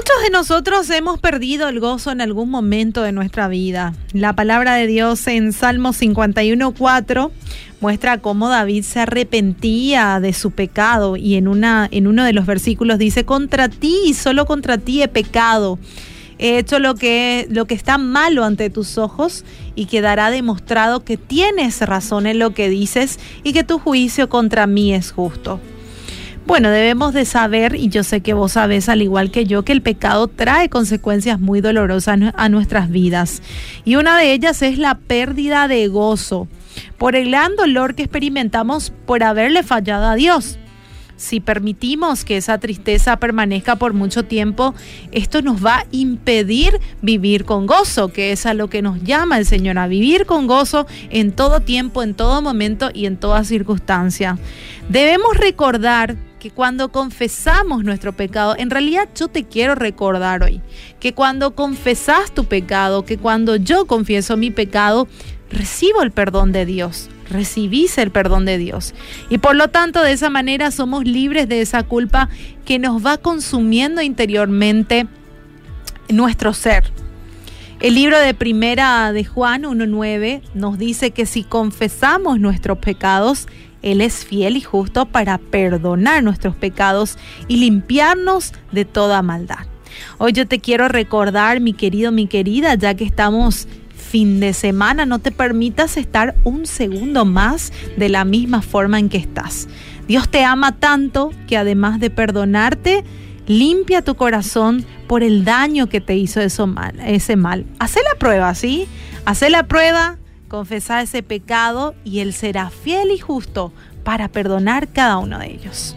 Muchos de nosotros hemos perdido el gozo en algún momento de nuestra vida. La palabra de Dios en Salmo 51.4 muestra cómo David se arrepentía de su pecado y en, una, en uno de los versículos dice, contra ti y solo contra ti he pecado. He hecho lo que, lo que está malo ante tus ojos y quedará demostrado que tienes razón en lo que dices y que tu juicio contra mí es justo. Bueno, debemos de saber, y yo sé que vos sabés al igual que yo, que el pecado trae consecuencias muy dolorosas a nuestras vidas. Y una de ellas es la pérdida de gozo por el gran dolor que experimentamos por haberle fallado a Dios. Si permitimos que esa tristeza permanezca por mucho tiempo, esto nos va a impedir vivir con gozo, que es a lo que nos llama el Señor, a vivir con gozo en todo tiempo, en todo momento y en toda circunstancia. Debemos recordar que cuando confesamos nuestro pecado, en realidad yo te quiero recordar hoy, que cuando confesas tu pecado, que cuando yo confieso mi pecado, recibo el perdón de Dios, recibís el perdón de Dios. Y por lo tanto, de esa manera somos libres de esa culpa que nos va consumiendo interiormente nuestro ser. El libro de Primera de Juan 1.9 nos dice que si confesamos nuestros pecados, él es fiel y justo para perdonar nuestros pecados y limpiarnos de toda maldad. Hoy yo te quiero recordar, mi querido, mi querida, ya que estamos fin de semana, no te permitas estar un segundo más de la misma forma en que estás. Dios te ama tanto que además de perdonarte, limpia tu corazón por el daño que te hizo eso mal, ese mal. Hacé la prueba, ¿sí? Hacé la prueba, confesar ese pecado y Él será fiel y justo para perdonar cada uno de ellos.